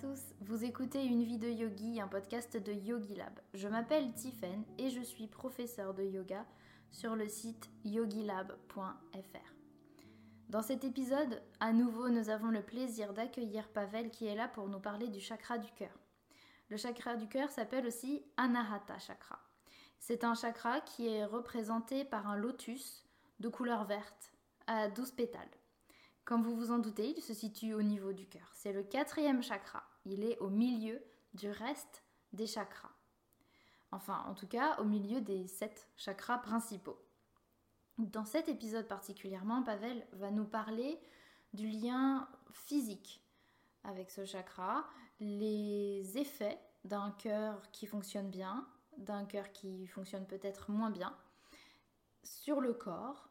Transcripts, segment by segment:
tous, vous écoutez Une vie de yogi, un podcast de Yogi Lab. Je m'appelle Tiffen et je suis professeur de yoga sur le site yogilab.fr. Dans cet épisode, à nouveau, nous avons le plaisir d'accueillir Pavel qui est là pour nous parler du chakra du cœur. Le chakra du cœur s'appelle aussi Anahata chakra. C'est un chakra qui est représenté par un lotus de couleur verte à 12 pétales. Comme vous vous en doutez, il se situe au niveau du cœur. C'est le quatrième chakra. Il est au milieu du reste des chakras. Enfin, en tout cas, au milieu des sept chakras principaux. Dans cet épisode particulièrement, Pavel va nous parler du lien physique avec ce chakra, les effets d'un cœur qui fonctionne bien, d'un cœur qui fonctionne peut-être moins bien, sur le corps.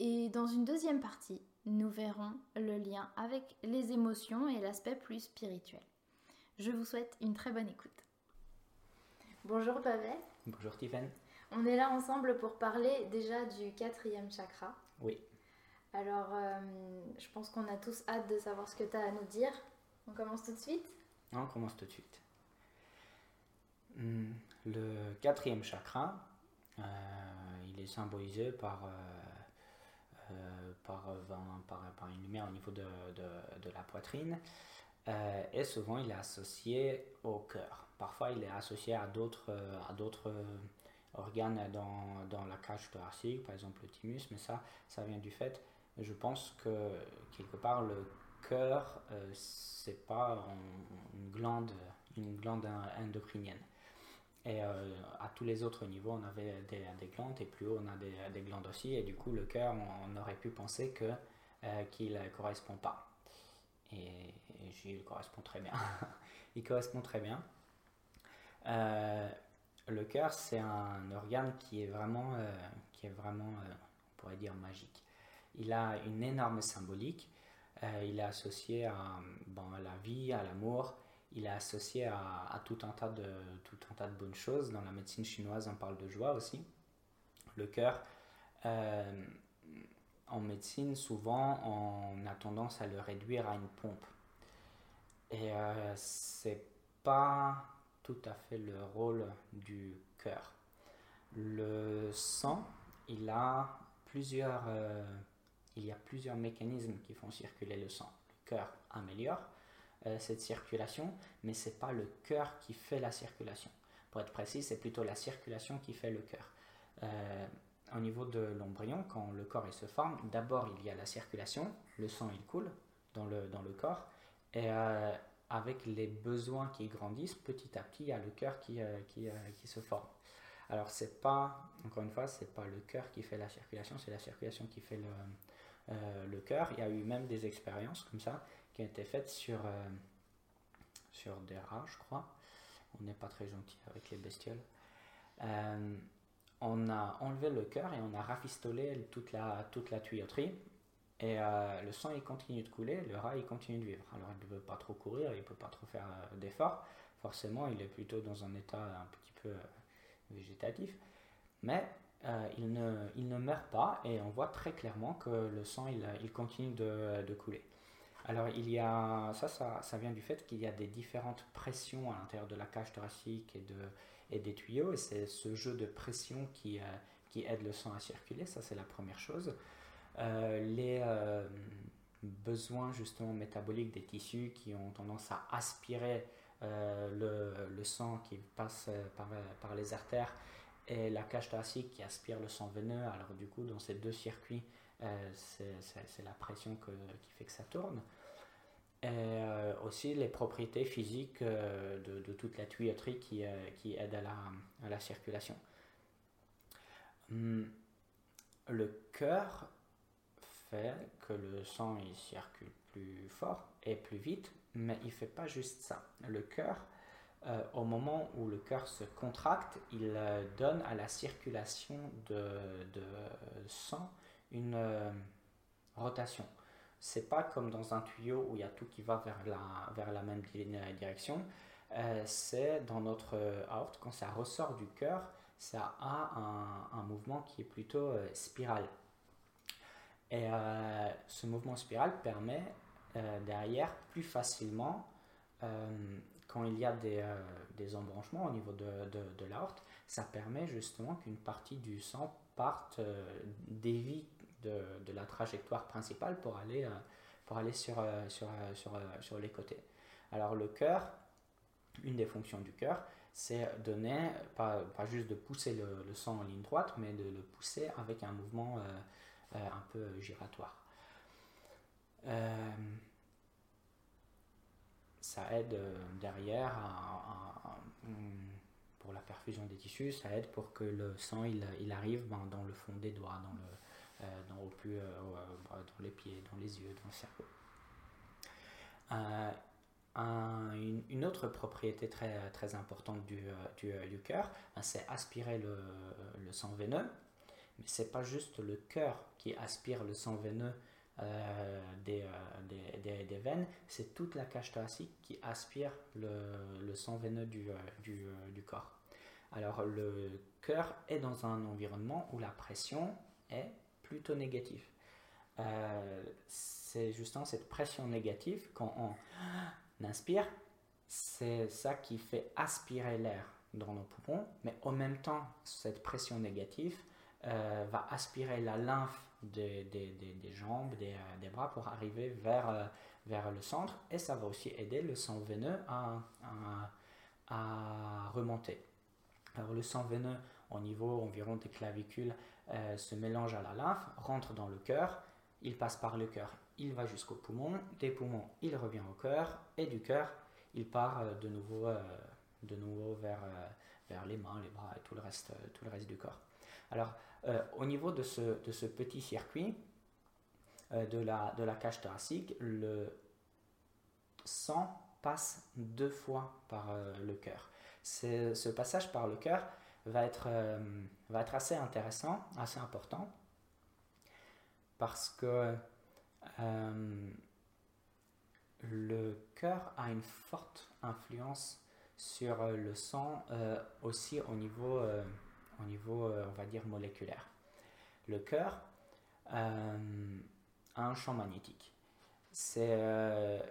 Et dans une deuxième partie, nous verrons le lien avec les émotions et l'aspect plus spirituel. Je vous souhaite une très bonne écoute. Bonjour Pavel. Bonjour Tiffen. On est là ensemble pour parler déjà du quatrième chakra. Oui. Alors, euh, je pense qu'on a tous hâte de savoir ce que tu as à nous dire. On commence tout de suite? On commence tout de suite. Hmm, le quatrième chakra, euh, il est symbolisé par euh, par, par, par, une lumière au niveau de, la poitrine. Euh, et souvent, il est associé au cœur. Parfois, il est associé à d'autres, d'autres organes dans, la cage thoracique, par exemple le thymus, mais ça, vient du fait, je pense que quelque part, le cœur, euh, c'est pas une glande endocrinienne. Et euh, à tous les autres niveaux, on avait des, des, glandes et plus haut, on a des, des, glandes aussi. Et du coup, le cœur, on, aurait pu penser que euh, qu'il ne correspond pas. Et, il correspond très bien. il correspond très bien. Euh, le cœur, c'est un organe qui est vraiment, qui est vraiment on pourrait dire, magique. Il a une énorme symbolique. il est associé à la vie, à l'amour il est associé à, tout, un tas de, tout un tas de bonnes choses. Dans la médecine chinoise, on parle de joie aussi. Le cœur, euh, en médecine, souvent, on a tendance à le réduire à une pompe. Et euh, c'est pas tout à fait le rôle du cœur. Le sang, il a plusieurs, euh, il y a plusieurs mécanismes qui font circuler le sang. Le cœur améliore, cette circulation, mais c'est pas le cœur qui fait la circulation. Pour être précis, c'est plutôt la circulation qui fait le cœur. Euh, au niveau de l'embryon, quand le corps se forme, d'abord il y a la circulation, le sang il coule dans le, dans le corps, et euh, avec les besoins qui grandissent, petit à petit il y a le cœur qui, qui, qui, se forme. Alors c'est pas, encore une fois, c'est pas le cœur qui fait la circulation, c'est la circulation qui fait le, le cœur. Il y a eu même des expériences comme ça qui a été faite sur, euh, sur des rats, je crois. On n'est pas très gentil avec les bestioles. Euh, on a enlevé le cœur et on a rafistolé toute la, toute la tuyauterie. Et euh, le sang, il continue de couler, le rat, il continue de vivre. Alors, il ne peut pas trop courir, il ne peut pas trop faire d'efforts. Forcément, il est plutôt dans un état un petit peu végétatif. Mais il, ne, il ne meurt pas et on voit très clairement que le sang, il, il continue de, couler. Alors, il y a, ça, ça, vient du fait qu'il y a des différentes pressions à l'intérieur de la cage thoracique et, de, et des tuyaux, et c'est ce jeu de pression qui, euh, qui aide le sang à circuler, ça c'est la première chose. Euh, les euh, besoins justement métaboliques des tissus qui ont tendance à aspirer le, le, sang qui passe par, par les artères et la cage thoracique qui aspire le sang veineux. Alors du coup, dans ces deux circuits, euh, c'est la pression qui fait que ça tourne. Et euh, aussi les propriétés physiques euh, de, toute la tuyauterie qui, aident à la, circulation. Hum, le cœur fait que le sang il circule plus fort et plus vite, mais il fait pas juste ça. Le cœur, au moment où le cœur se contracte, il donne à la circulation de, sang une euh, rotation. C'est pas comme dans un tuyau où il y a tout qui va vers la, même direction. Euh, c'est dans notre aorte, quand ça ressort du cœur, ça a un, un mouvement qui est plutôt euh, spiral. Et ce mouvement spiral permet derrière plus facilement il y a des, des, embranchements au niveau de, de, de ça permet justement qu'une partie du sang parte, dévie de, de, la trajectoire principale pour aller, pour aller sur, les côtés. Alors le cœur, une des fonctions du cœur, c'est donner, pas, pas, juste de pousser le, sang en ligne droite, mais de le pousser avec un mouvement euh, euh, un peu giratoire. Euh, ça aide derrière pour la perfusion des tissus, ça aide pour que le sang il, arrive ben, dans le fond des doigts, dans, le, dans, au plus, dans les pieds, dans les yeux, dans le cerveau une, autre propriété très, importante euh, euh, du cœur, ben, c'est aspirer le, le, sang veineux. Mais ce n'est pas juste le cœur qui aspire le sang veineux euh, des, des, des, veines, c'est toute la cage thoracique qui aspire le, le sang veineux du, du, du, corps. Alors le cœur est dans un environnement où la pression est plutôt négative. c'est justement cette pression négative quand on inspire, c'est ça qui fait aspirer l'air dans nos poumons, mais en même temps, cette pression négative euh, va aspirer la lymphe des, des, jambes, des, euh, des, bras pour arriver vers, euh, vers le centre et ça va aussi aider le sang veineux à, à, remonter. Alors le sang veineux au niveau environ des clavicules se mélange à la lymphe, rentre dans le cœur, il passe par le cœur il va jusqu'au poumon, des poumons, il revient au cœur, et du cœur, il part euh, de nouveau, euh, de nouveau vers, euh, vers les mains, les bras et tout le reste, tout le reste du corps. Alors, au niveau de ce, petit circuit de, la, de la cage thoracique, le sang passe deux fois par le cœur. Ce passage par le cœur va être, assez intéressant, assez important, parce que euh, le cœur a une forte influence sur euh, le sang euh, aussi au niveau, au niveau on va dire, moléculaire. Le cœur a un champ magnétique. C'est,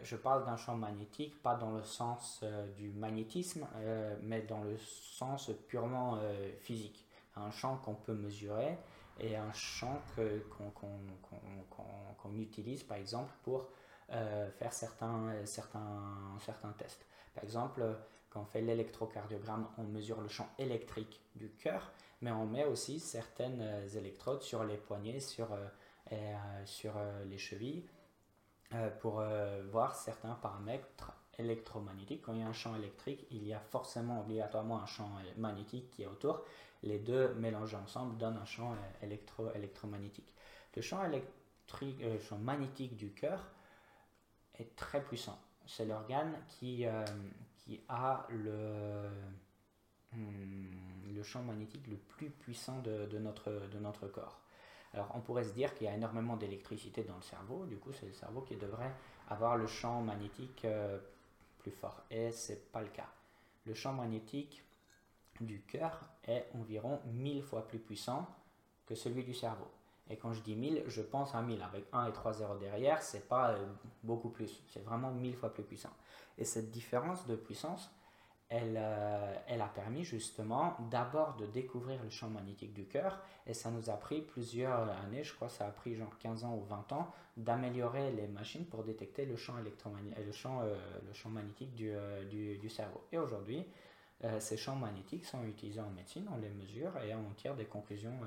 je parle d'un champ magnétique, pas dans le sens du magnétisme, mais dans le sens purement physique. Un champ qu'on peut mesurer et un champ qu'on utilise par exemple pour euh, faire certains, certains, certains tests. Par exemple, on fait l'électrocardiogramme, on mesure le champ électrique du cœur, mais on met aussi certaines électrodes sur les poignets, sur, euh, euh, les chevilles, pour voir certains paramètres électromagnétiques. Quand il y a un champ électrique, il y a forcément obligatoirement un champ magnétique qui est autour les deux mélangés ensemble donnent un champ euh, électro électromagnétique. Le champ, électrique, euh, champ magnétique du cœur est très puissant. C'est l'organe qui, euh, qui a le, hmm, le champ magnétique le plus puissant de, notre, de notre corps. Alors on pourrait se dire qu'il y a énormément d'électricité dans le cerveau, du coup c'est le cerveau qui devrait avoir le champ magnétique plus fort. Et ce n'est pas le cas. Le champ magnétique du cœur est environ 1000 fois plus puissant que celui du cerveau. Et quand je dis 1000, je pense à 1000. Avec 1 et 3 zéros derrière, c'est pas euh, beaucoup plus. C'est vraiment 1000 fois plus puissant. Et cette différence de puissance, elle, euh, elle a permis justement d'abord de découvrir le champ magnétique du cœur. Et ça nous a pris plusieurs années, je crois que ça a pris genre 15 ans ou 20 ans, d'améliorer les machines pour détecter le champ, électromagnétique, le champ, euh, le champ magnétique du, du, cerveau. Et aujourd'hui, euh, ces champs magnétiques sont utilisés en médecine, on les mesure et on tire des conclusions, euh,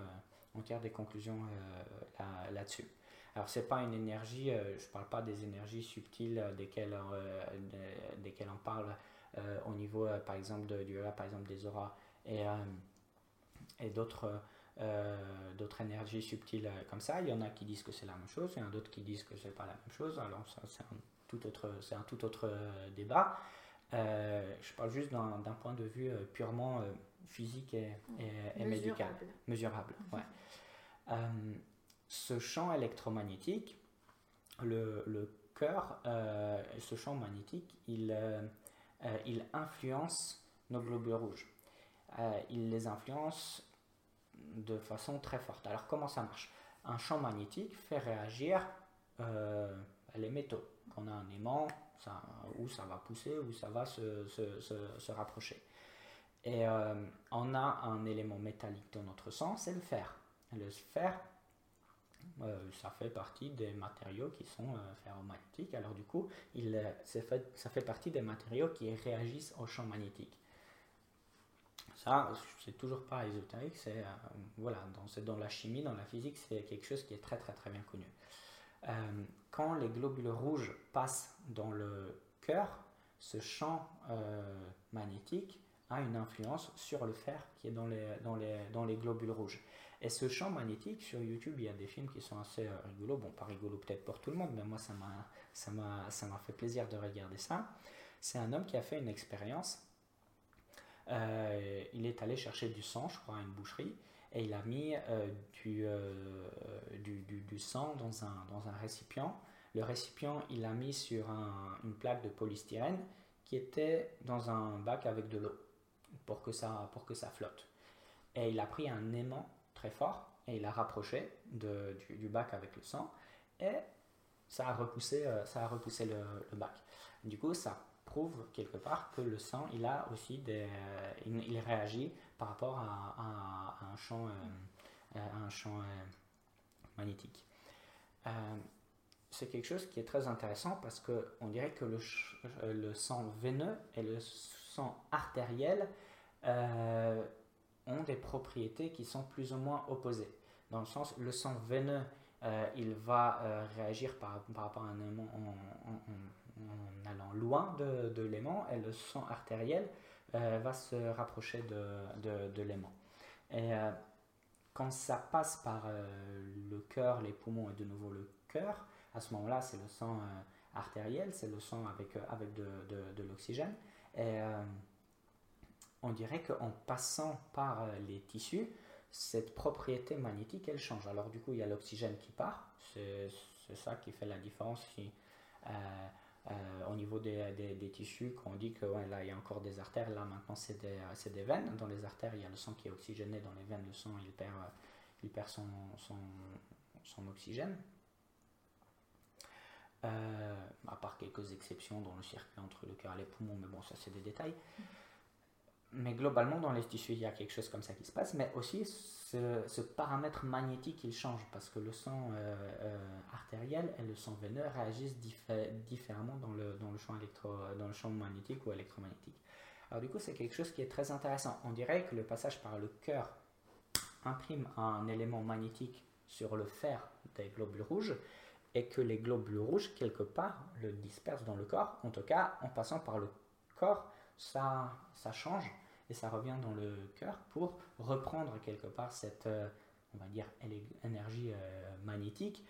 on tire des conclusions euh, là-dessus. Alors, ce n'est pas une énergie, je ne parle pas des énergies subtiles desquelles, desquelles on parle au niveau, par exemple, de, du, par exemple, des auras et, et d'autres. d'autres énergies subtiles comme ça. Il y en a qui disent que c'est la même chose, il y en a d'autres qui disent que c'est pas la même chose. Alors c'est un tout autre, c'est un tout autre débat. Euh, je parle juste d'un point de vue euh, purement euh, physique et, médical. Mesurable. Ouais. ce champ électromagnétique, le, le cœur, ce champ magnétique, il, il influence nos globules rouges. il les influence de façon très forte. Alors comment ça marche? Un champ magnétique fait réagir les métaux. qu'on a un aimant, ça, où ça va pousser, où ça va se, se, se, rapprocher. Et euh, on a un élément métallique dans notre sang, c'est le fer. Le fer, euh, ça fait partie des matériaux qui sont euh, ferromagnétiques. Alors du coup, ça fait partie des matériaux qui réagissent au champ magnétique. Ça, c'est toujours pas ésotérique, c'est voilà, dans, dans la chimie, dans la physique, c'est quelque chose qui est très très très bien connu. Quand les globules rouges passent dans le cœur, ce champ magnétique a une influence sur le fer qui est dans les, dans, les, dans les globules rouges. Et ce champ magnétique, sur YouTube, il y a des films qui sont assez euh, rigolos. Bon, pas rigolos peut-être pour tout le monde, mais moi, ça m'a, fait plaisir de regarder ça. C'est un homme qui a fait une expérience. il est allé chercher du sang, je crois, à une boucherie et il a mis euh, euh, du, du, du, sang dans un, dans un récipient. Le récipient, il l'a mis sur une plaque de polystyrène qui était dans un bac avec de l'eau pour, que ça, pour que ça flotte. Et il a pris un aimant très fort et il a rapproché de, du, bac avec le sang et ça a repoussé, euh, ça a repoussé le, bac. Du coup, ça prouve quelque part que le sang, il a aussi des, il, réagit par rapport à, un champ, euh, un champ euh, magnétique. C'est quelque chose qui est très intéressant parce que on dirait que le, le sang veineux et le sang artériel ont des propriétés qui sont plus ou moins opposées. Dans le sens, le sang veineux, il va réagir par, rapport à un aimant en, allant loin de, l'aimant et le sang artériel euh, va se rapprocher de, l'aimant. Et euh, quand ça passe par euh, le cœur, les poumons et de nouveau le cœur, à ce moment-là, c'est le sang artériel, c'est le sang avec, de, l'oxygène. Et on dirait qu'en passant par les tissus, cette propriété magnétique, elle change. Alors du coup, il y a l'oxygène qui part, c'est ça qui fait la différence euh, au niveau des, tissus, quand on dit que là il y a encore des artères, là maintenant c'est des, veines. Dans les artères, il y a le sang qui est oxygéné, dans les veines, le sang il perd, son oxygène. Euh, à part quelques exceptions dans le circuit entre le cœur et les poumons, mais bon, ça c'est des détails mais globalement, dans les tissus, il y a quelque chose comme ça qui se passe, mais aussi ce, paramètre magnétique, il change parce que le sang euh, euh, artériel et le sang veineux réagissent différemment dans le, dans, le champ électro, dans le champ magnétique ou électromagnétique. Alors du coup, c'est quelque chose qui est très intéressant. On dirait que le passage par le cœur imprime un élément magnétique sur le fer des globules rouges et que les globules rouges, quelque part, le dispersent dans le corps. En tout cas, en passant par le corps, ça, ça change et ça revient dans le cœur pour reprendre quelque part cette, euh, on va dire, énergie euh, magnétique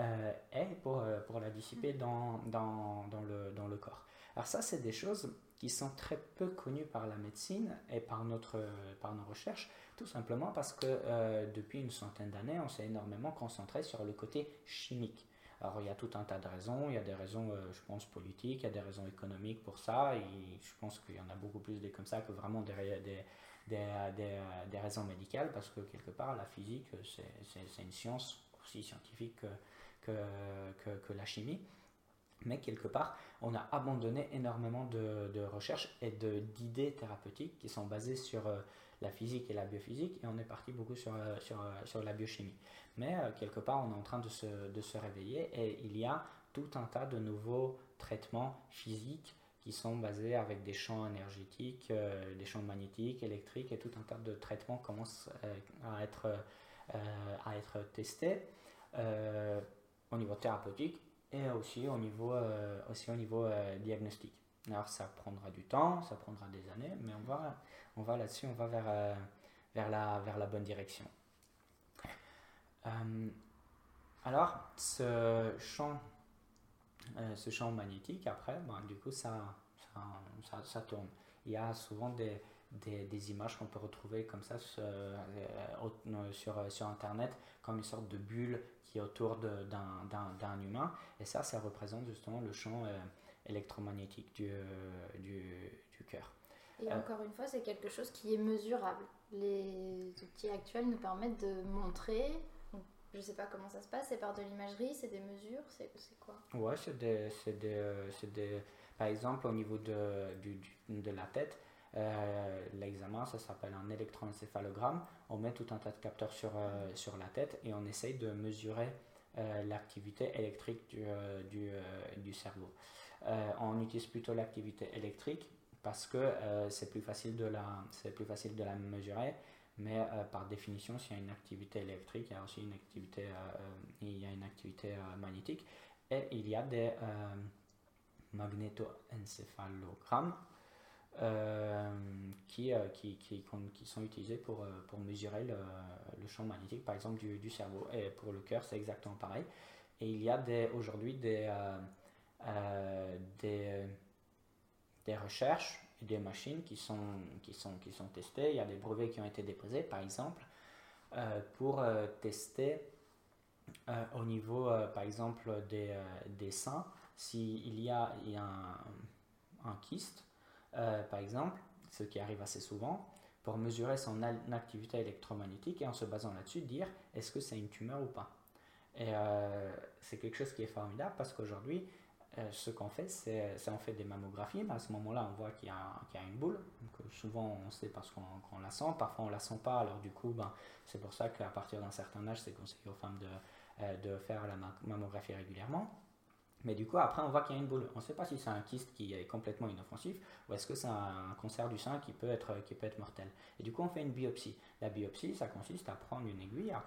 euh, et pour, pour la dissiper dans, dans, dans, le, dans le corps. Alors ça, c'est des choses qui sont très peu connues par la médecine et par, notre, par nos recherches, tout simplement parce que depuis une centaine d'années, on s'est énormément concentré sur le côté chimique. Alors il y a tout un tas de raisons, il y a des raisons, euh, je pense, politiques, il y a des raisons économiques pour ça, et je pense qu'il y en a beaucoup plus des comme ça que vraiment des, des, des, des, raisons médicales, parce que quelque part, la physique, c'est une science aussi scientifique que, que, que, la chimie. Mais quelque part, on a abandonné énormément de, de recherches et d'idées thérapeutiques qui sont basées sur euh, la physique et la biophysique, et on est parti beaucoup sur, euh, euh, la biochimie. Mais euh, quelque part, on est en train de se, réveiller, et il y a tout un tas de nouveaux traitements physiques qui sont basés avec des champs énergétiques, des champs magnétiques, électriques, et tout un tas de traitements commencent à, être, à être testés au niveau thérapeutique et aussi au niveau, aussi au niveau diagnostic. Alors ça prendra du temps, ça prendra des années, mais on va, on va là-dessus, on va vers, euh, vers, la, vers la bonne direction. Euh, alors, ce champ, euh, ce champ magnétique, après, ben, du coup, ça ça, ça, tourne. Il y a souvent des, des, des images qu'on peut retrouver comme ça sur, sur, sur, Internet, comme une sorte de bulle qui est autour d'un humain. Et ça, ça représente justement le champ électromagnétique du, du, du cœur. Et euh. encore une fois, c'est quelque chose qui est mesurable. Les outils actuels nous permettent de montrer Je sais pas comment ça se passe, c'est par de l'imagerie, c'est des mesures, c'est quoi? Ouais, c'est des, des, des, Par exemple, au niveau de, du, de la tête, euh, l'examen, ça s'appelle un électroencéphalogramme. On met tout un tas de capteurs sur, euh, sur la tête et on essaye de mesurer euh, l'activité électrique du, du, du cerveau. On utilise plutôt l'activité électrique parce que c'est plus, facile de la, plus facile de la mesurer. Mais par définition, s'il y a une activité électrique, il y a aussi une activité, il y a une activité magnétique. Et il y a des magnétoencéphalogrammes euh, qui, euh, qui, qui, sont utilisés pour, euh, pour mesurer le, champ magnétique, par exemple, du, du cerveau. Et pour le cœur, c'est exactement pareil. Et il y a aujourd'hui des, des, des, recherches et des machines qui sont, qui, sont, qui sont testées. Il y a des brevets qui ont été déposés, par exemple, pour tester au niveau, par exemple, des, des seins, s'il y a, il y a un, un kyste euh, par exemple, ce qui arrive assez souvent, pour mesurer son activité électromagnétique et en se basant là-dessus, dire est-ce que c'est une tumeur ou pas. Et euh, c'est quelque chose qui est formidable parce qu'aujourd'hui, euh, ce qu'on fait, c'est on fait des mammographies, à ce moment-là, on voit qu'il y, a une boule. Donc, souvent, on sait parce qu'on la sent, parfois on la sent pas. Alors du coup, ben, c'est pour ça qu'à partir d'un certain âge, c'est conseillé aux femmes de, de faire la mammographie régulièrement. Mais du coup, après, on voit qu'il y a une boule. On ne sait pas si c'est un kyste qui est complètement inoffensif ou est-ce que c'est un cancer du sein qui peut, être, mortel. Et du coup, on fait une biopsie. La biopsie, ça consiste à prendre une aiguille, à,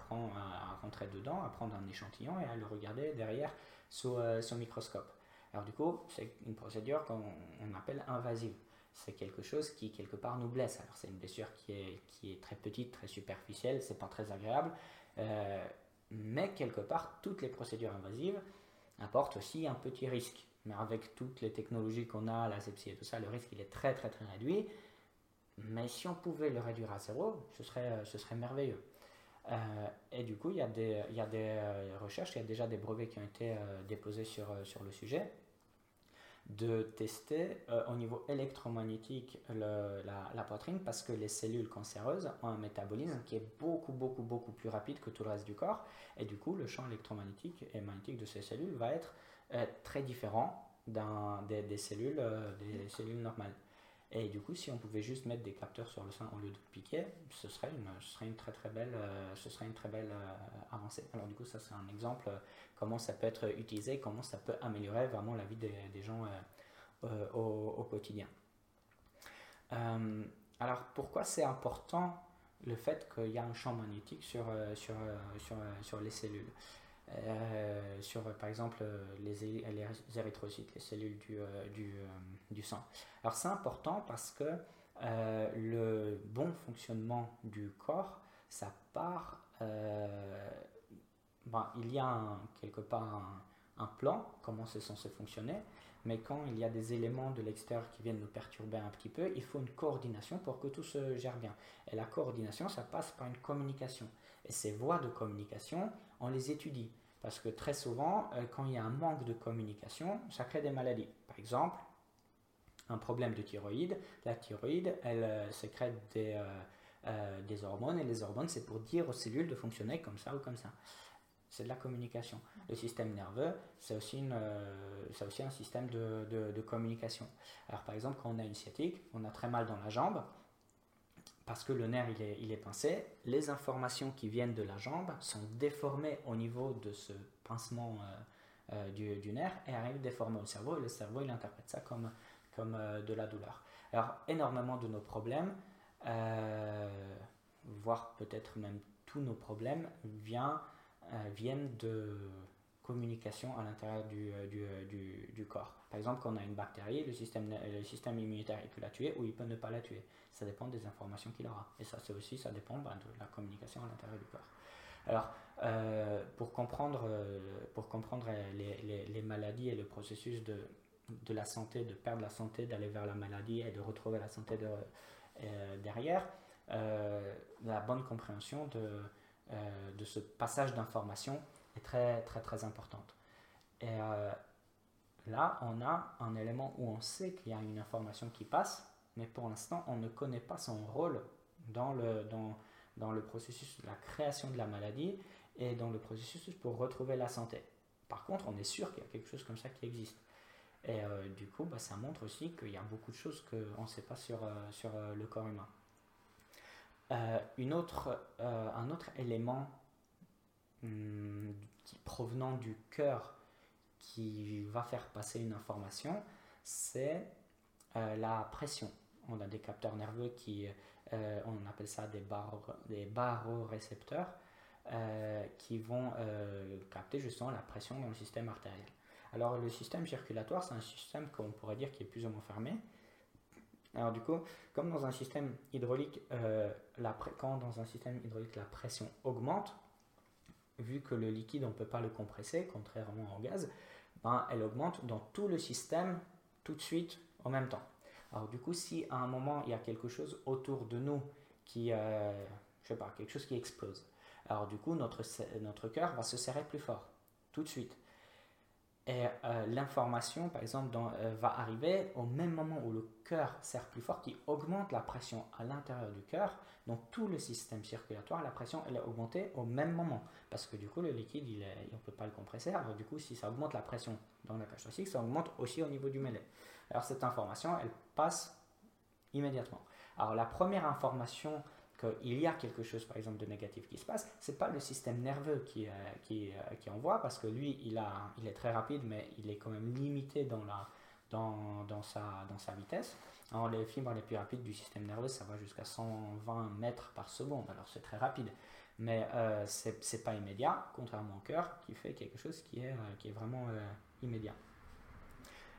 rentrer dedans, à prendre un échantillon et à le regarder derrière sous, euh, microscope. Alors du coup, c'est une procédure qu'on appelle invasive. C'est quelque chose qui, quelque part, nous blesse. Alors c'est une blessure qui est, qui est très petite, très superficielle, c'est pas très agréable. Euh, mais quelque part, toutes les procédures invasives apporte aussi un petit risque. Mais avec toutes les technologies qu'on a, la sepsie et tout ça, le risque il est très très très réduit. Mais si on pouvait le réduire à zéro, ce serait, ce serait merveilleux. Euh, et du coup, il y a des, y a des euh, recherches, il y a déjà des brevets qui ont été déposés sur, sur le sujet, de tester au niveau électromagnétique la, la, poitrine parce que les cellules cancéreuses ont un métabolisme qui est beaucoup, beaucoup, beaucoup plus rapide que tout le reste du corps. Et du coup, le champ électromagnétique et magnétique de ces cellules va être euh, très différent des, des, cellules, euh, des cellules normales. Et du coup, si on pouvait juste mettre des capteurs sur le sein au lieu de piquer, ce serait une, très très belle, euh, ce serait une très belle avancée. Alors du coup, ça c'est un exemple comment ça peut être utilisé, comment ça peut améliorer vraiment la vie des, gens au, au, quotidien. alors pourquoi c'est important le fait qu'il y a un champ magnétique sur, euh, sur, euh, euh, sur les cellules? Sur par exemple les, les, érythrocytes, les cellules du, du, du sang. Alors c'est important parce que le bon fonctionnement du corps, ça part, ben, il y a quelque part un plan, comment c'est censé fonctionner, mais quand il y a des éléments de l'extérieur qui viennent nous perturber un petit peu, il faut une coordination pour que tout se gère bien. Et la coordination, ça passe par une communication. Et ces voies de communication, on les étudie. Parce que très souvent, euh, quand il y a un manque de communication, ça crée des maladies. Par exemple, un problème de thyroïde. La thyroïde, elle euh, sécrète des, euh, des hormones, et les hormones, c'est pour dire aux cellules de fonctionner comme ça ou comme ça c'est de la communication. Le système nerveux, c'est aussi, aussi un système de, de, communication. Alors par exemple, quand on a une sciatique, on a très mal dans la jambe, parce que le nerf il est, pincé, les informations qui viennent de la jambe sont déformées au niveau de ce pincement euh, euh, du, nerf et arrivent déformées au cerveau, et le cerveau il interprète ça comme, comme de la douleur. Alors énormément de nos problèmes, voire peut-être même tous nos problèmes, euh, viennent de communication à l'intérieur du, euh, euh, du, du, corps. Par exemple, quand on a une bactérie, le système, le système immunitaire peut la tuer ou il peut ne pas la tuer. Ça dépend des informations qu'il aura. Et ça, c'est aussi, ça dépend ben, de la communication à l'intérieur du corps. Alors, pour comprendre, pour comprendre les, les, maladies et le processus de, de la santé, de perdre la santé, d'aller vers la maladie et de retrouver la santé de, derrière, la bonne compréhension de, euh, de ce passage d'information est très très très importante. Et euh, là, on a un élément où on sait qu'il y a une information qui passe, mais pour l'instant, on ne connaît pas son rôle dans le, dans, dans le processus de la création de la maladie et dans le processus pour retrouver la santé. Par contre, on est sûr qu'il y a quelque chose comme ça qui existe. Et euh, du coup, bah, ça montre aussi qu'il y a beaucoup de choses qu'on ne sait pas sur, euh, sur le corps humain. une autre, un autre élément hum, provenant du cœur qui va faire passer une information, c'est la pression. On a des capteurs nerveux qui, on appelle ça des, des barorécepteurs, qui vont capter justement la pression dans le système artériel. Alors le système circulatoire, c'est un système qu'on pourrait dire qui est plus ou moins fermé. Alors du coup, comme dans un système hydraulique, euh, quand dans un système hydraulique la pression augmente, vu que le liquide on ne peut pas le compresser, contrairement au gaz, ben, elle augmente dans tout le système tout de suite en même temps. Alors du coup, si à un moment il y a quelque chose autour de nous qui, euh, je sais pas, quelque chose qui explose, alors du coup notre, notre cœur va se serrer plus fort tout de suite. Et euh, l'information, par exemple, euh, va arriver au même moment où le cœur serre plus fort, qui augmente la pression à l'intérieur du cœur. Donc tout le système circulatoire, la pression, elle est augmentée au même moment. Parce que du coup, le liquide, il on ne peut pas le compresser. Alors du coup, si ça augmente la pression dans la cage thoracique, ça augmente aussi au niveau du mêlé. Alors cette information, elle passe immédiatement. Alors la première information qu'il y a quelque chose, par exemple, de négatif qui se passe, c'est pas le système nerveux qui, euh, qui, euh, envoie, parce que lui, il, est très rapide, mais il est quand même limité dans, sa, vitesse. Les fibres les plus rapides du système nerveux, ça va jusqu'à 120 mètres par seconde, alors c'est très rapide. Mais euh, c'est pas immédiat, contrairement au cœur, qui fait quelque chose qui est, qui est vraiment immédiat.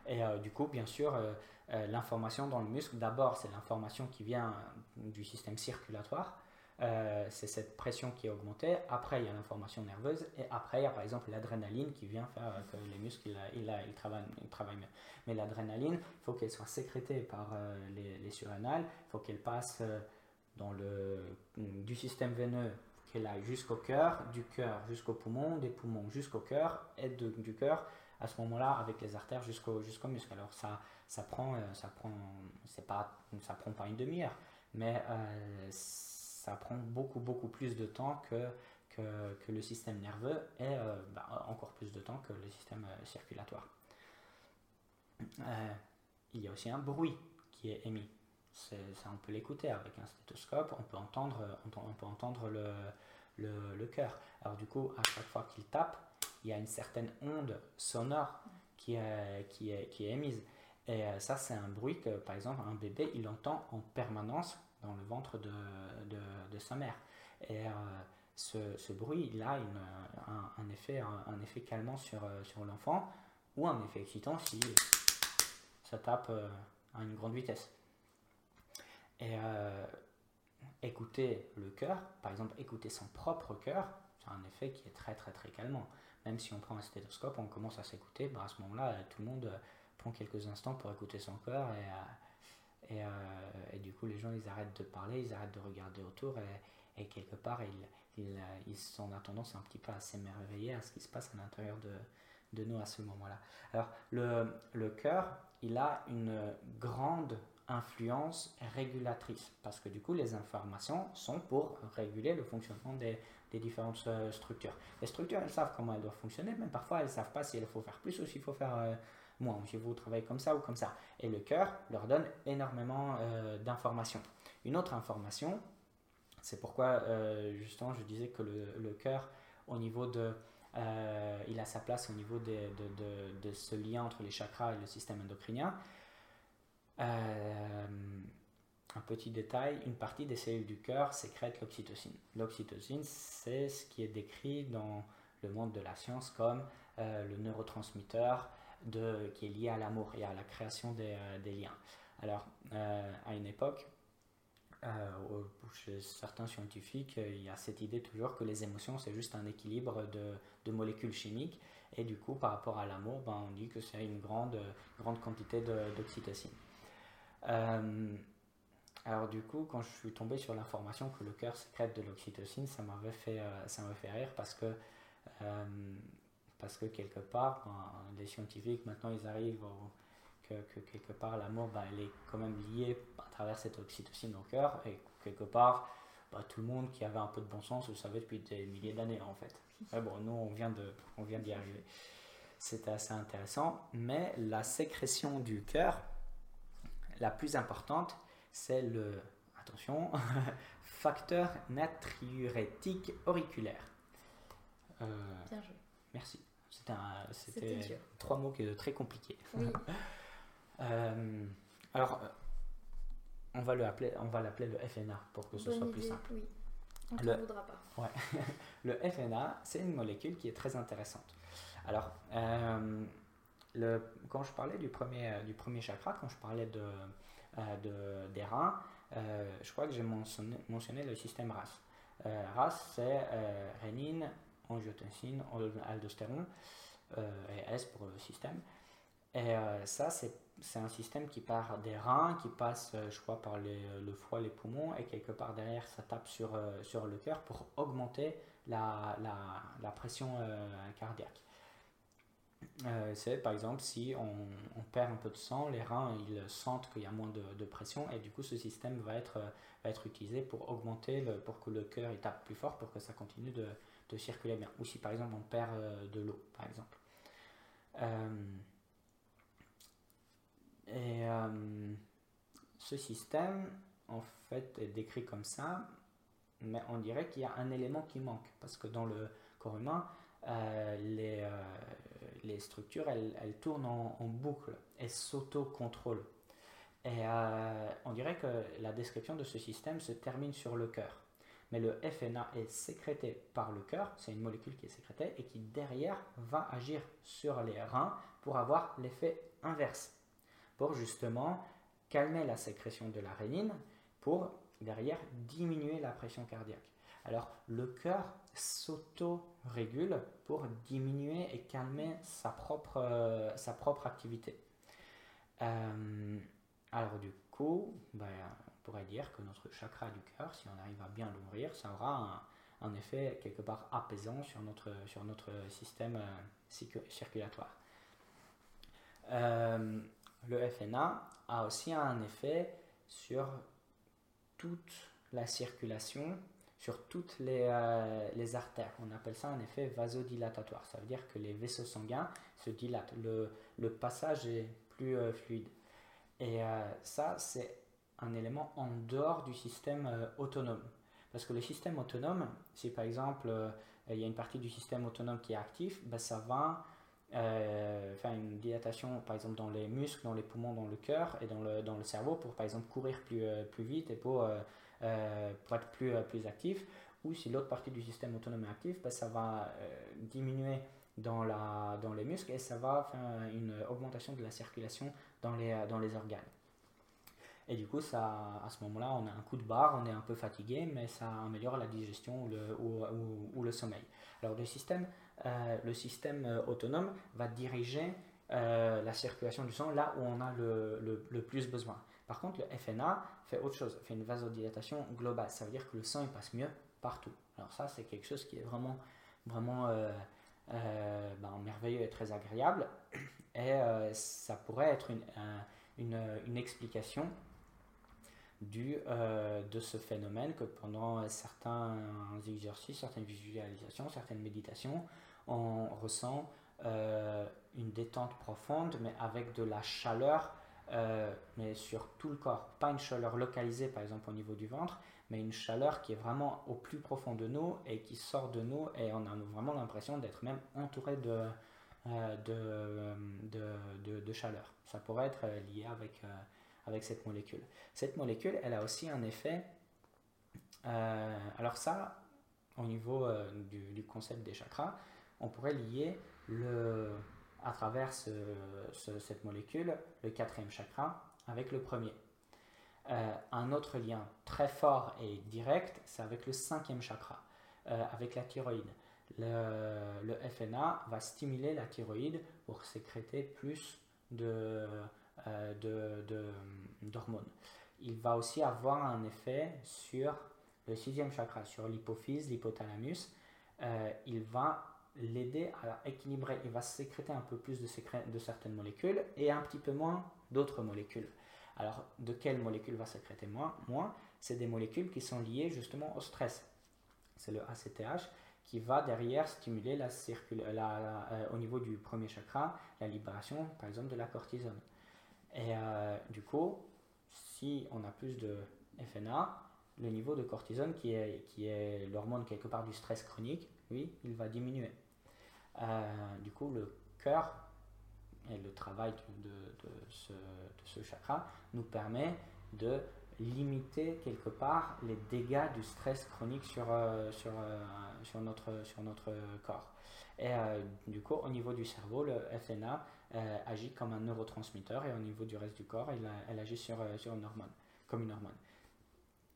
Et du coup, bien sûr, euh, l'information dans le muscle, d'abord, c'est l'information qui vient du système circulatoire. Euh, c'est cette pression qui est augmentée. Après, il y a l'information nerveuse. Et après, il y a par exemple l'adrénaline qui vient faire que les muscles il, il, travaillent, mieux. Mais l'adrénaline, il faut qu'elle soit sécrétée par euh, les, les, surrénales. Il faut qu'elle passe dans le, du système veineux, qu'elle aille jusqu'au cœur, du cœur jusqu'au poumon, des poumons jusqu'au cœur, et du cœur à ce moment-là avec les artères jusqu'au jusqu'au muscle. Alors ça, ça prend, euh, ça prend, c'est pas, ça prend pas une demi-heure, mais euh, ça prend beaucoup, beaucoup plus de temps que, que, le système nerveux et euh, bah, encore plus de temps que le système circulatoire. il y a aussi un bruit qui est émis. Ça, on peut l'écouter avec un stéthoscope, on peut entendre, peut entendre le, le cœur. Alors du coup, à chaque fois qu'il tape, il y a une certaine onde sonore qui est, qui est, qui est émise. Et euh, ça, c'est un bruit que, par exemple, un bébé, il entend en permanence dans le ventre de, de, de sa mère. Et euh, ce, ce, bruit, il a une, un, effet, un, effet calmant sur, euh, sur l'enfant ou un effet excitant si ça tape à une grande vitesse. Et écouter le cœur, par exemple, écouter son propre cœur, c'est un effet qui est très très très calmant. Même si on prend un stéthoscope, on commence à s'écouter, bah à ce moment-là, tout le monde prend quelques instants pour écouter son cœur et, et, et, du coup les gens ils arrêtent de parler, ils arrêtent de regarder autour et, et quelque part ils, ils, ils, ont tendance un petit peu à s'émerveiller à ce qui se passe à l'intérieur de, de nous à ce moment-là. Alors le, le cœur, il a une grande influence régulatrice parce que du coup les informations sont pour réguler le fonctionnement des, des différentes euh, structures. Les structures elles savent comment elles doivent fonctionner, mais parfois elles ne savent pas s'il faut faire plus ou s'il faut faire euh, moins, si vous travaillez comme ça ou comme ça. Et le cœur leur donne énormément euh, d'informations. Une autre information, c'est pourquoi justement je disais que le, cœur au niveau de il a sa place au niveau de, ce lien entre les chakras et le système endocrinien. Un petit détail, une partie des cellules du cœur sécrète l'oxytocine. L'oxytocine, c'est ce qui est décrit dans le monde de la science comme euh, le neurotransmetteur qui est lié à l'amour et à la création des, euh, liens. Alors, euh, à une époque, chez certains scientifiques, il y a cette idée toujours que les émotions, c'est juste un équilibre de, de, molécules chimiques. Et du coup, par rapport à l'amour, ben, on dit que c'est une grande, grande quantité d'oxytocine. Alors du coup, quand je suis tombé sur l'information que le cœur sécrète de l'oxytocine, ça m'avait fait, euh, ça fait rire parce que, euh, parce que quelque part, les scientifiques, maintenant, ils arrivent que, que, quelque part, l'amour, ben, elle est quand même liée à travers cette oxytocine au cœur et quelque part, bah, tout le monde qui avait un peu de bon sens le savait depuis des milliers d'années en fait. Mais bon, nous on vient d'y arriver. C'était assez intéressant, mais la sécrétion du cœur, la plus importante, c'est le, attention, facteur natriurétique auriculaire. Euh, Bien joué. Merci. C'était trois mots qui très compliqués. Oui. Euh, alors, on va l'appeler le FNA pour que ce soit plus simple. Oui. On ne voudra pas. Ouais. le FNA, c'est une molécule qui est très intéressante. Alors, euh, le, quand je parlais du premier, du premier chakra, quand je parlais de, de des reins, je crois que j'ai mentionné, le système RAS. RAS, c'est rénine, angiotensine, aldostérone, euh, et S pour le système. Et euh, ça, c'est un système qui part des reins, qui passe, euh, je crois, par le foie, les poumons, et quelque part derrière, ça tape sur, sur le cœur pour augmenter la, la pression cardiaque. C'est par exemple si on, perd un peu de sang, les reins ils sentent qu'il y a moins de, pression et du coup ce système va être, va être utilisé pour augmenter, pour que le cœur tape plus fort pour que ça continue de, de circuler bien. Ou si par exemple on perd euh, de l'eau, par exemple. Euh, et euh, ce système, en fait, est décrit comme ça, mais on dirait qu'il y a un élément qui manque, parce que dans le corps humain, les, les, structures, elles, tournent en, boucle, elles s'auto-contrôlent. Et on dirait que la description de ce système se termine sur le cœur mais le FNA est sécrété par le cœur, c'est une molécule qui est sécrétée et qui derrière va agir sur les reins pour avoir l'effet inverse, pour justement calmer la sécrétion de la rénine, pour derrière diminuer la pression cardiaque. Alors le cœur s'auto-régule pour diminuer et calmer sa propre, euh, activité. Euh, alors du coup, ben, pourrait dire que notre chakra du cœur, si on arrive à bien l'ouvrir, ça aura un, effet quelque part apaisant sur notre, système euh, circulatoire. Le FNA a aussi un effet sur toute la circulation, sur toutes les, euh, les, artères. On appelle ça un effet vasodilatatoire. Ça veut dire que les vaisseaux sanguins se dilatent, le, le passage est plus fluide. Et ça, c'est un élément en dehors du système euh, autonome. Parce que le système autonome, si par exemple euh, il y a une partie du système autonome qui est actif, ben, ça va euh, faire une dilatation par exemple dans les muscles, dans les poumons, dans le cœur et dans le, dans le cerveau pour par exemple courir plus, plus vite et pour, pour être plus, plus actif. Ou si l'autre partie du système autonome est active, ben, ça va diminuer dans, la, dans les muscles et ça va faire une augmentation de la circulation dans les, dans les organes. Et du coup, ça, à ce moment-là, on a un coup de barre, on est un peu fatigué, mais ça améliore la digestion ou le, ou, le sommeil. Alors le système, euh, le système euh, autonome va diriger euh, la circulation du sang là où on a le, le, plus besoin. Par contre, le FNA fait autre chose, fait une vasodilatation globale. Ça veut dire que le sang il passe mieux partout. Alors ça, c'est quelque chose qui est vraiment, vraiment ben, merveilleux et très agréable. Et ça pourrait être une, une, explication du, euh, de ce phénomène que pendant certains exercices, certaines visualisations, certaines méditations, on ressent euh, une détente profonde, mais avec de la chaleur, euh, mais sur tout le corps. Pas une chaleur localisée, par exemple, au niveau du ventre, mais une chaleur qui est vraiment au plus profond de nous et qui sort de nous, et on a vraiment l'impression d'être même entouré de, de, de, de, chaleur. Ça pourrait être lié avec avec cette molécule. Cette molécule, elle a aussi un effet. Euh, alors ça, au niveau euh, du, concept des chakras, on pourrait lier le, à travers cette molécule le quatrième chakra avec le premier. Euh, un autre lien très fort et direct, c'est avec le cinquième chakra, avec la thyroïde. Le, FNA va stimuler la thyroïde pour sécréter plus euh, d'hormones. Il va aussi avoir un effet sur le sixième chakra, sur l'hypophyse, l'hypothalamus. Euh, il va l'aider à équilibrer, il va sécréter un peu plus de, de certaines molécules et un petit peu moins d'autres molécules. Alors, de quelles molécules va sécréter moins, moins? C'est des molécules qui sont liées justement au stress. C'est le ACTH qui va derrière stimuler la la, euh, au niveau du premier chakra la libération, par exemple, de la cortisone. Et euh, du coup, si on a plus de FNA, le niveau de cortisone, qui est, qui est l'hormone quelque part du stress chronique, oui, il va diminuer. Euh, du coup, le cœur et le travail de, ce, chakra nous permet de limiter quelque part les dégâts du stress chronique sur, euh, sur, euh, sur, notre, sur notre corps. Et du coup, au niveau du cerveau, le FNA agit comme un neurotransmetteur et au niveau du reste du corps, elle agit sur, sur une hormone, comme une hormone.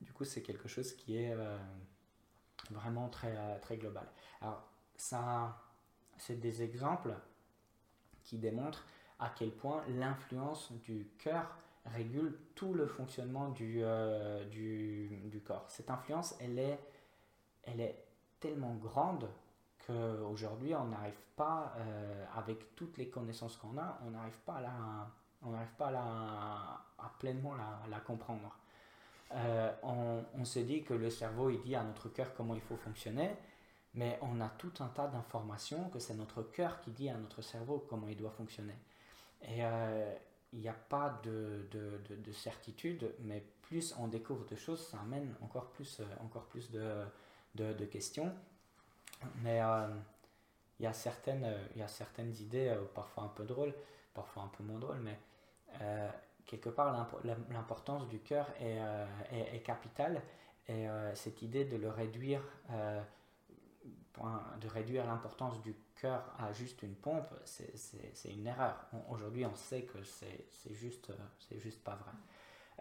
Du coup, c'est quelque chose qui est vraiment très, très global. Alors, ça, c'est des exemples qui démontrent à quel point l'influence du cœur régule tout le fonctionnement du, euh, du, corps. Cette influence, elle est, elle est tellement grande qu'aujourd'hui, on n'arrive pas, euh, avec toutes les connaissances qu'on a, on n'arrive pas à, on n'arrive pas à, à pleinement la, la comprendre. Euh, on, on, se dit que le cerveau, il dit à notre cœur comment il faut fonctionner, mais on a tout un tas d'informations que c'est notre cœur qui dit à notre cerveau comment il doit fonctionner. Et euh, il n'y a pas de, de, de, certitude, mais plus on découvre de choses, ça amène encore plus, euh, encore plus de, questions. Mais euh, il, y a certaines, y a certaines idées, parfois un peu drôles, parfois un peu moins drôles, mais quelque part l'importance du cœur est, est, capitale. Et cette idée de le réduire de réduire l'importance du cœur à juste une pompe, c'est une erreur. Aujourd'hui, on sait que c'est juste, juste pas vrai.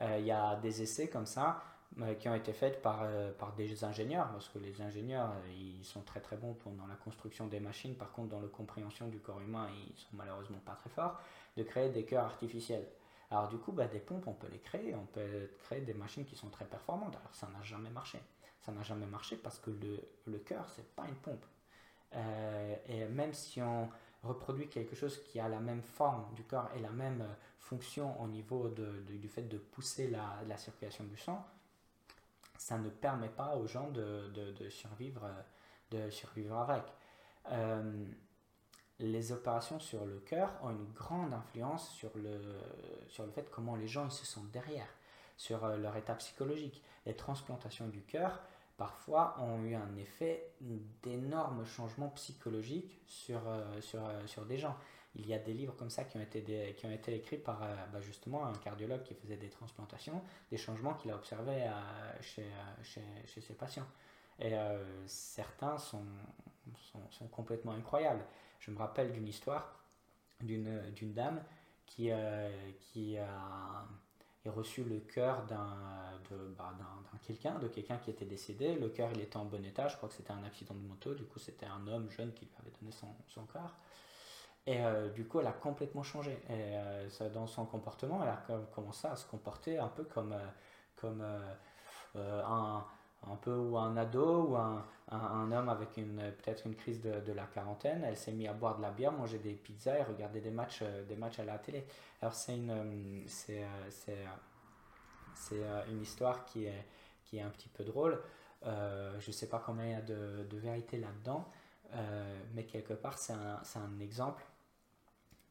Euh, il y a des essais comme ça euh, qui ont été faits par, euh, des ingénieurs, parce que les ingénieurs, ils sont très très bons dans la construction des machines, par contre dans la compréhension du corps humain, ils sont malheureusement pas très forts, de créer des cœurs artificiels. Alors du coup, bah, des pompes, on peut les créer, on peut créer des machines qui sont très performantes. Alors ça n'a jamais marché n'a jamais marché parce que le, le cœur, c'est pas une pompe. Euh, et même si on reproduit quelque chose qui a la même forme du corps et la même fonction au niveau de, du fait de pousser la, la, circulation du sang, ça ne permet pas aux gens de, de survivre, de survivre avec. Euh, les opérations sur le cœur ont une grande influence sur le, sur le fait comment les gens ils se sentent derrière sur euh, leur état psychologique. Les transplantations du cœur, parfois, ont eu un effet d'énormes changements psychologiques sur, euh, sur, euh, sur des gens. Il y a des livres comme ça qui ont été, qui ont été écrits par bah, justement un cardiologue qui faisait des transplantations, des changements qu'il a observés chez, chez, chez, ses patients. Et certains sont, sont, sont, complètement incroyables. Je me rappelle d'une histoire d'une dame qui, qui a il reçu le cœur d'un bah, quelqu'un, de quelqu'un qui était décédé. Le cœur, il était en bon état. Je crois que c'était un accident de moto. Du coup, c'était un homme jeune qui lui avait donné son, son cœur. Et euh, du coup, elle a complètement changé. Et, euh, dans son comportement, elle a commencé à se comporter un peu comme, euh, comme un, un peu ou un ado ou un, un, homme avec une peut-être une crise de, la quarantaine. Elle s'est mise à boire de la bière, manger des pizzas et regarder des matchs, euh, des matchs à la télé. Alors c'est une, euh, c'est, euh, c'est, une histoire qui est, qui est un petit peu drôle. je ne sais pas combien il y a de, vérité là-dedans, mais quelque part c'est un, un exemple.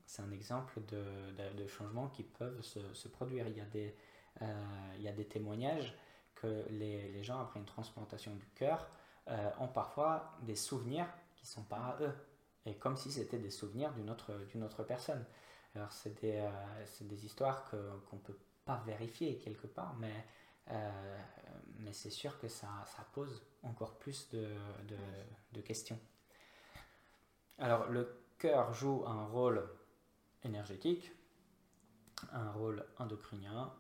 C'est un exemple de, de, changements qui peuvent se, se produire. Il y a des, il y a des témoignages que les, gens, après une transplantation du cœur, euh, ont parfois des souvenirs qui ne sont pas à eux, et comme si c'était des souvenirs d'une autre, d'une autre personne. Alors, c'est des, euh, histoires qu'on ne peut pas vérifier quelque part, mais, euh, mais c'est sûr que ça, ça, pose encore plus de, de, de questions. Alors, le cœur joue un rôle énergétique, un rôle endocrinien,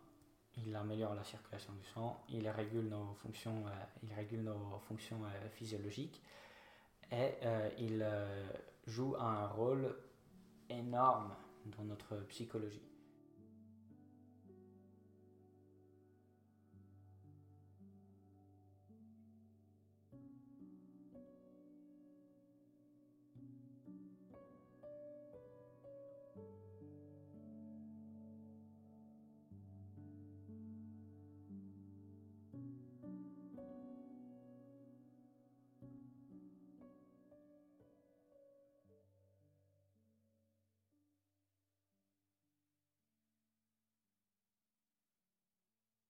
il améliore la circulation du sang, il régule nos fonctions, euh, euh, physiologiques et euh, il joue un rôle énorme dans notre psychologie.